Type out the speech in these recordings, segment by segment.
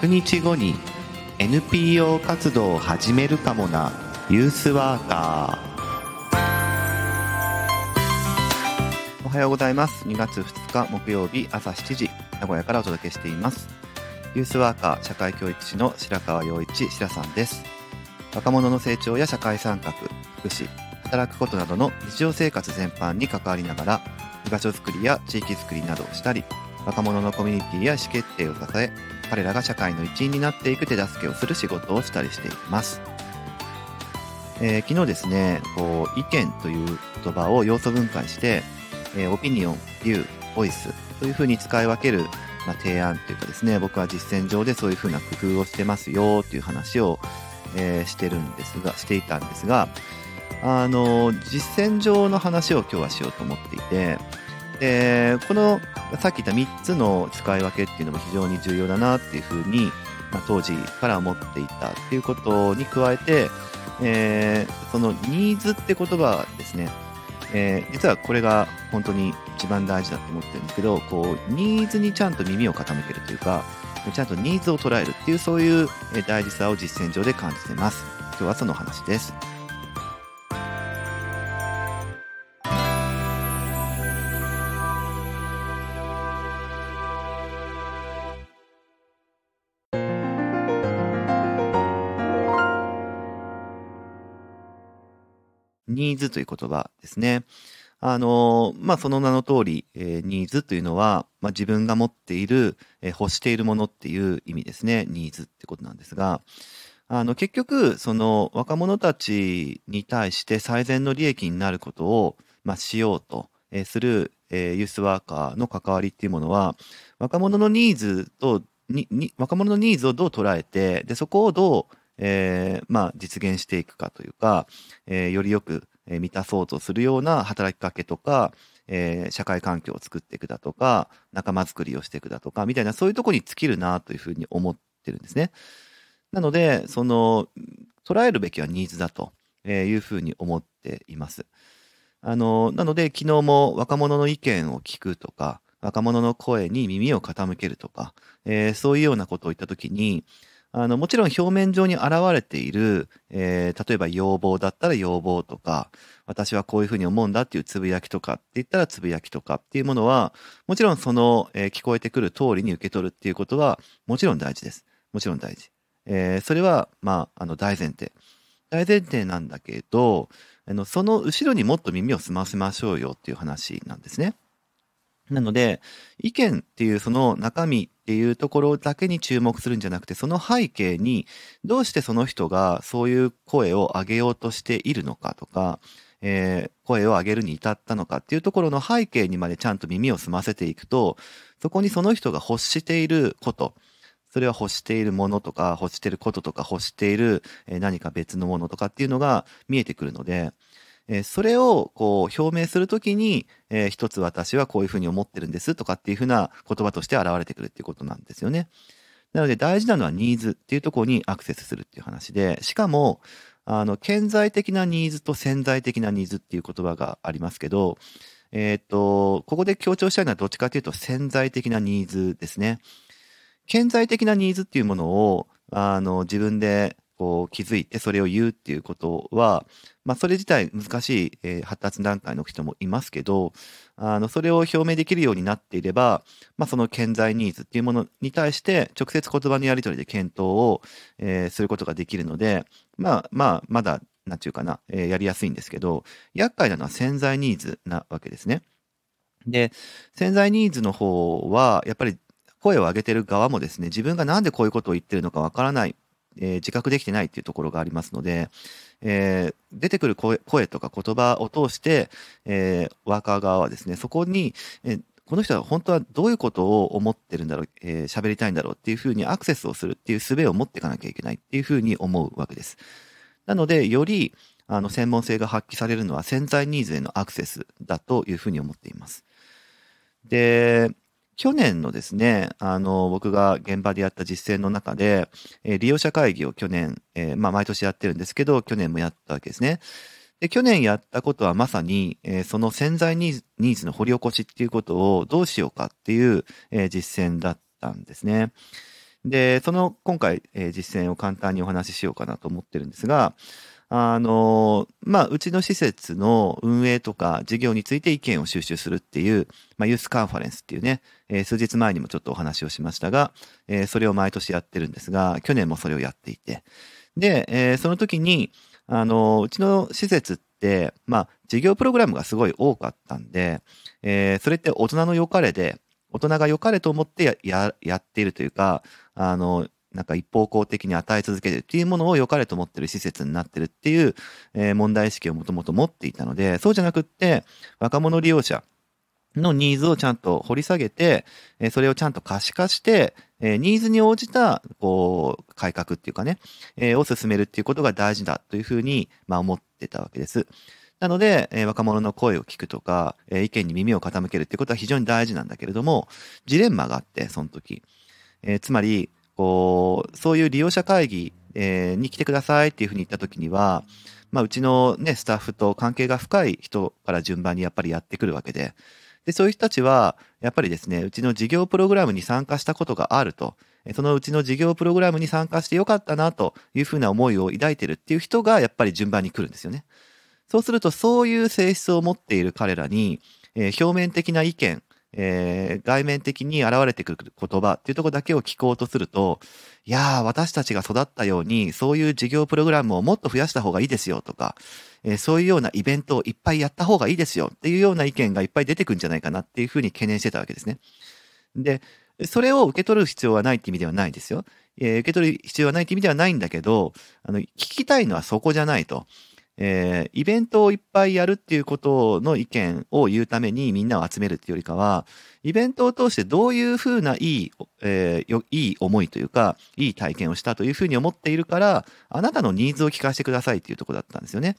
100日後に NPO 活動を始めるかもなユースワーカー。おはようございます。2月2日木曜日朝7時名古屋からお届けしています。ユースワーカー社会教育士の白川陽一白さんです。若者の成長や社会参画福祉働くことなどの日常生活全般に関わりながら居場所づくりや地域づくりなどをしたり若者のコミュニティや意思決定を支え彼らが社会の一員になっていく手助けをする仕事をしたりしています、えー、昨日ですねこう意見という言葉を要素分解して、えー、オピニオンビューボイスというふうに使い分ける、まあ、提案というかですね僕は実践上でそういうふうな工夫をしてますよという話を、えー、してるんですがしていたんですがあの実践上の話を今日はしようと思っていてでこのさっき言った3つの使い分けっていうのも非常に重要だなっていうふうに、まあ、当時から思っていたっていうことに加えて、えー、そのニーズって言葉ですね、えー、実はこれが本当に一番大事だと思ってるんですけどこうニーズにちゃんと耳を傾けるというかちゃんとニーズを捉えるっていうそういう大事さを実践上で感じてます。今日はその話です。ニーズという言葉ですね。あの、まあ、その名の通り、えー、ニーズというのは、まあ、自分が持っている、えー、欲しているものっていう意味ですね。ニーズってことなんですが、あの、結局、その若者たちに対して最善の利益になることを、まあ、しようと、えー、する、えー、ユースワーカーの関わりっていうものは、若者のニーズと、に、に、若者のニーズをどう捉えて、で、そこをどう、えー、まあ、実現していくかというか、えー、よりよく満たそうとするような働きかけとか、えー、社会環境を作っていくだとか、仲間づくりをしていくだとか、みたいな、そういうとこに尽きるなというふうに思ってるんですね。なので、その、捉えるべきはニーズだというふうに思っています。あの、なので、昨日も若者の意見を聞くとか、若者の声に耳を傾けるとか、えー、そういうようなことを言ったときに、あの、もちろん表面上に現れている、えー、例えば要望だったら要望とか、私はこういうふうに思うんだっていうつぶやきとかって言ったらつぶやきとかっていうものは、もちろんその、えー、聞こえてくる通りに受け取るっていうことは、もちろん大事です。もちろん大事。えー、それは、まあ、あの、大前提。大前提なんだけど、あの、その後ろにもっと耳を澄ませましょうよっていう話なんですね。なので、意見っていうその中身っていうところだけに注目するんじゃなくて、その背景にどうしてその人がそういう声を上げようとしているのかとか、えー、声を上げるに至ったのかっていうところの背景にまでちゃんと耳を澄ませていくと、そこにその人が欲していること、それは欲しているものとか、欲していることとか、欲している何か別のものとかっていうのが見えてくるので、えそれをこう表明するときに、えー、一つ私はこういうふうに思ってるんですとかっていうふうな言葉として現れてくるっていうことなんですよね。なので大事なのはニーズっていうところにアクセスするっていう話で、しかも、あの、顕在的なニーズと潜在的なニーズっていう言葉がありますけど、えっ、と、ここで強調したいのはどっちかというと潜在的なニーズですね。顕在的なニーズっていうものを、あの、自分でこう気づいてそれを言うっていうことは、まあ、それ自体難しい、えー、発達段階の人もいますけど、あの、それを表明できるようになっていれば、まあ、その潜在ニーズっていうものに対して直接言葉のやり取りで検討を、えー、することができるので、まあ、まあ、まだ、なんていうかな、えー、やりやすいんですけど、厄介なのは潜在ニーズなわけですね。で、潜在ニーズの方は、やっぱり声を上げてる側もですね、自分がなんでこういうことを言ってるのかわからないえー、自覚できてないっていうところがありますので、えー、出てくる声とか言葉を通して、えー、ワーカー側はですね、そこに、えー、この人は本当はどういうことを思ってるんだろう、えー、喋りたいんだろうっていうふうにアクセスをするっていう術を持っていかなきゃいけないっていうふうに思うわけです。なので、より、あの、専門性が発揮されるのは潜在ニーズへのアクセスだというふうに思っています。で、去年のですね、あの、僕が現場でやった実践の中で、えー、利用者会議を去年、えー、まあ、毎年やってるんですけど、去年もやったわけですね。で、去年やったことはまさに、えー、その潜在ニーズの掘り起こしっていうことをどうしようかっていう、えー、実践だったんですね。で、その今回、えー実践を簡単にお話ししようかなと思ってるんですが、あのまあ、うちの施設の運営とか事業について意見を収集するっていう、まあ、ユースカンファレンスっていうね、えー数日前にもちょっとお話をしましたが、えーそれを毎年やってるんですが、去年もそれをやっていて、で、えーその時に、あのうちの施設って、まあ、事業プログラムがすごい多かったんで、えーそれって大人の良かれで、大人が良かれと思ってや、や、やっているというか、あの、なんか一方向的に与え続けるっていうものを良かれと思ってる施設になってるっていう、えー問題意識をもともと持っていたので、そうじゃなくって、若者利用者のニーズをちゃんと掘り下げて、えーそれをちゃんと可視化して、えーニーズに応じた、こう、改革っていうかね、えーを進めるっていうことが大事だというふうに、まあ思ってたわけです。なので、えー若者の声を聞くとか、えー意見に耳を傾けるっていうことは非常に大事なんだけれども、ジレンマがあって、その時。えーつまり、こう、そういう利用者会議、えーに来てくださいっていうふうに言った時には、まあ、うちのね、スタッフと関係が深い人から順番にやっぱりやってくるわけで、で、そういう人たちは、やっぱりですね、うちの事業プログラムに参加したことがあると、そのうちの事業プログラムに参加してよかったなというふうな思いを抱いてるっていう人がやっぱり順番に来るんですよね。そうすると、そういう性質を持っている彼らに、えー表面的な意見、えー外面的に現れてくる言葉っていうとこだけを聞こうとすると、いやー、私たちが育ったように、そういう事業プログラムをもっと増やした方がいいですよとか、えーそういうようなイベントをいっぱいやった方がいいですよっていうような意見がいっぱい出てくるんじゃないかなっていうふうに懸念してたわけですね。で、それを受け取る必要はないって意味ではないですよ。えー受け取る必要はないって意味ではないんだけど、あの、聞きたいのはそこじゃないと。えーイベントをいっぱいやるっていうことの意見を言うためにみんなを集めるっていうよりかは、イベントを通してどういうふうないい、えーよいい思いというか、いい体験をしたというふうに思っているから、あなたのニーズを聞かせてくださいっていうとこだったんですよね。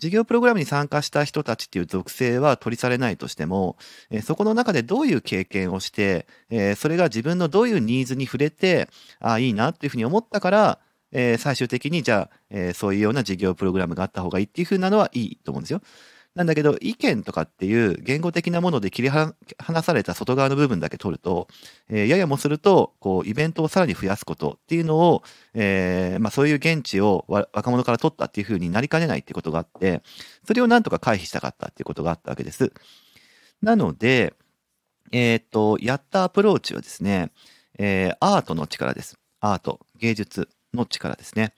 事業プログラムに参加した人たちっていう属性は取り去れないとしても、えそこの中でどういう経験をして、えそれが自分のどういうニーズに触れて、ああ、いいなっていうふうに思ったから、えー最終的にじゃあ、えーそういうような事業プログラムがあった方がいいっていうふうなのはいいと思うんですよ。なんだけど、意見とかっていう言語的なもので切り離された外側の部分だけ取ると、えーややもすると、こう、イベントをさらに増やすことっていうのを、えーまあそういう現地を若者から取ったっていうふうになりかねないっていうことがあって、それをなんとか回避したかったっていうことがあったわけです。なので、えっ、と、やったアプローチはですね、えーアートの力です。アート、芸術の力ですね。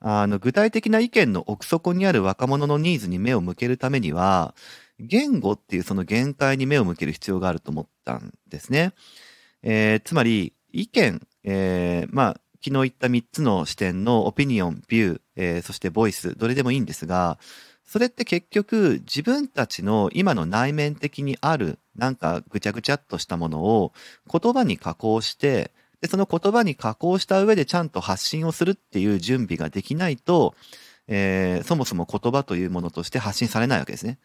あの、具体的な意見の奥底にある若者のニーズに目を向けるためには、言語っていうその限界に目を向ける必要があると思ったんですね。えーつまり、意見、えーまあ、昨日言った3つの視点のオピニオン、ビュー、えーそしてボイス、どれでもいいんですが、それって結局自分たちの今の内面的にあるなんかぐちゃぐちゃっとしたものを言葉に加工して、で、その言葉に加工した上でちゃんと発信をするっていう準備ができないと、えーそもそも言葉というものとして発信されないわけですね。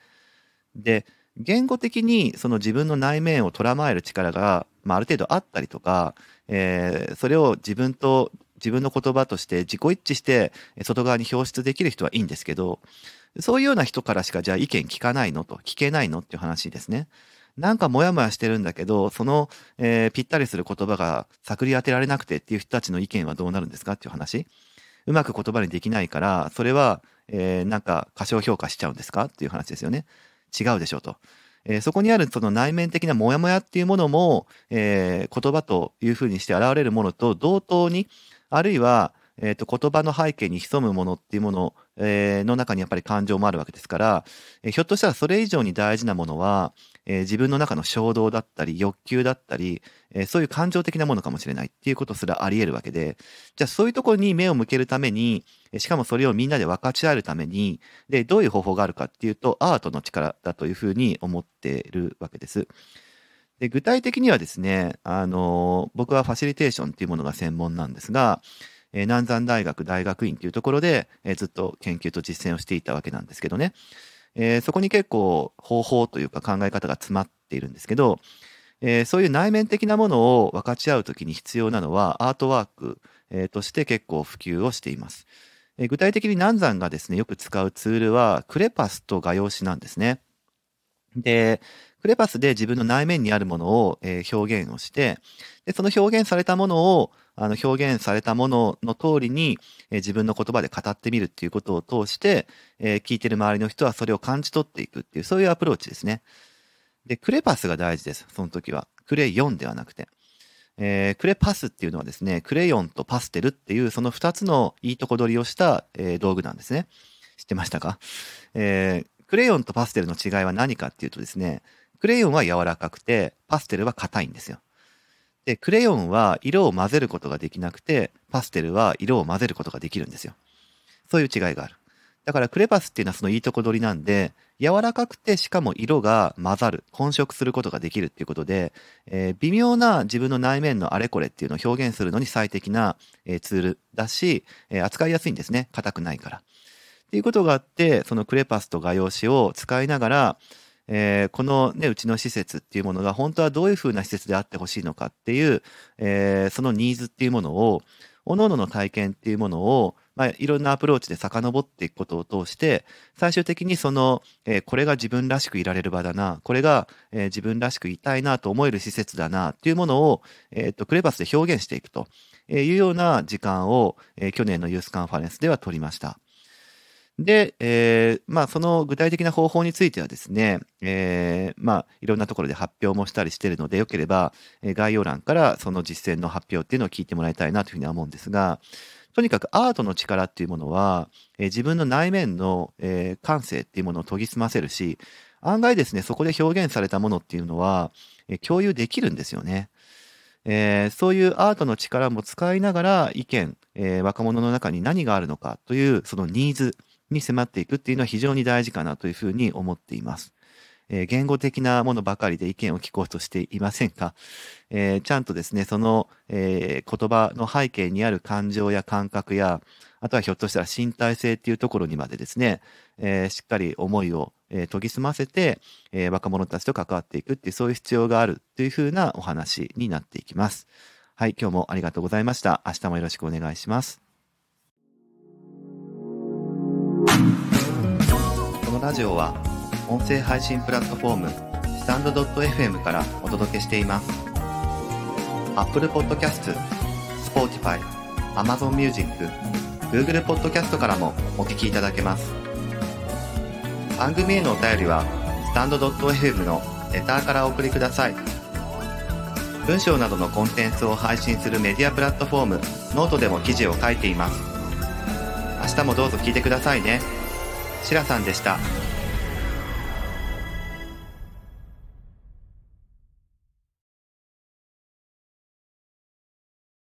で、言語的にその自分の内面を捉まえる力が、まあ、ある程度あったりとか、えーそれを自分と自分の言葉として自己一致して外側に表出できる人はいいんですけど、そういうような人からしかじゃあ意見聞かないのと、聞けないのっていう話ですね。なんかモヤモヤしてるんだけど、その、えーぴったりする言葉が探り当てられなくてっていう人たちの意見はどうなるんですかっていう話。うまく言葉にできないから、それは、えーなんか過小評価しちゃうんですかっていう話ですよね。違うでしょうと。えーそこにあるその内面的なモヤモヤっていうものも、えー言葉というふうにして現れるものと同等に、あるいは、えーと言葉の背景に潜むものっていうもの、えーの中にやっぱり感情もあるわけですから、えーひょっとしたらそれ以上に大事なものは、えー自分の中の衝動だったり欲求だったり、えーそういう感情的なものかもしれないっていうことすらあり得るわけで、じゃあそういうところに目を向けるために、しかもそれをみんなで分かち合えるために、で、どういう方法があるかっていうと、アートの力だというふうに思っているわけです。で具体的にはですね、あの僕はファシリテーションっていうものが専門なんですが、えー南山大学大学院というところで、えーずっと研究と実践をしていたわけなんですけどね、えーそこに結構方法というか考え方が詰まっているんですけど、えーそういう内面的なものを分かち合う時に必要なのはアートワーク、えーとして結構普及をしています。えー具体的に南山がですね、よく使うツールはクレパスと画用紙なんですね。で、クレパスで自分の内面にあるものを、えー表現をして、で、その表現されたものを、あの、表現されたものの通りに、えー自分の言葉で語ってみるっていうことを通して、えー聞いてる周りの人はそれを感じ取っていくっていう、そういうアプローチですね。で、クレパスが大事です。その時は。クレヨンではなくて。えークレパスっていうのはですね、クレヨンとパステルっていうその二つのいいとこ取りをした、えー道具なんですね。知ってましたか？えークレヨンとパステルの違いは何かっていうとですね、クレヨンは柔らかくて、パステルは硬いんですよ。で、クレヨンは色を混ぜることができなくて、パステルは色を混ぜることができるんですよ。そういう違いがある。だからクレパスっていうのはそのいいとこ取りなんで、柔らかくてしかも色が混ざる、混色することができるっていうことで、えー微妙な自分の内面のあれこれっていうのを表現するのに最適な、えーツールだし、えー扱いやすいんですね。硬くないから。っていうことがあって、そのクレパスと画用紙を使いながら、えーこのね、うちの施設っていうものが本当はどういうふうな施設であってほしいのかっていう、えーそのニーズっていうものを、各々の体験っていうものを、まあ、いろんなアプローチで遡っていくことを通して、最終的にその、えーこれが自分らしくいられる場だな、これが、えー自分らしくいたいなと思える施設だなっていうものを、えっと、クレバスで表現していくというような時間を、えー去年のユースカンファレンスでは取りました。で、えーまあ、その具体的な方法についてはですね、えーまあ、いろんなところで発表もしたりしてるので、よければ、え概要欄からその実践の発表っていうのを聞いてもらいたいなというふうには思うんですが、とにかくアートの力っていうものは、えー自分の内面の、えー感性っていうものを研ぎ澄ませるし、案外ですね、そこで表現されたものっていうのは、えー共有できるんですよね。えーそういうアートの力も使いながら意見、えー若者の中に何があるのかというそのニーズに迫っていくっていうのは非常に大事かなというふうに思っています。えー言語的なものばかりで意見を聞こうとしていませんか、えーちゃんとですね、その、えー言葉の背景にある感情や感覚や、あとはひょっとしたら身体性っていうところにまでですね、えーしっかり思いを、えー研ぎ澄ませて、えー若者たちと関わっていくっていうそういう必要があるというふうなお話になっていきます。はい、今日もありがとうございました。明日もよろしくお願いします。ラジオは音声配信プラットフォームスタンド .fm からお届けしています。Apple Podcast、Spotify、Amazon Music、Google Podcast からもお聞きいただけます。番組へのお便りはスタンド .fm のレターからお送りください。文章などのコンテンツを配信するメディアプラットフォームノートでも記事を書いています。明日もどうぞ聞いてくださいね。シラさんでした。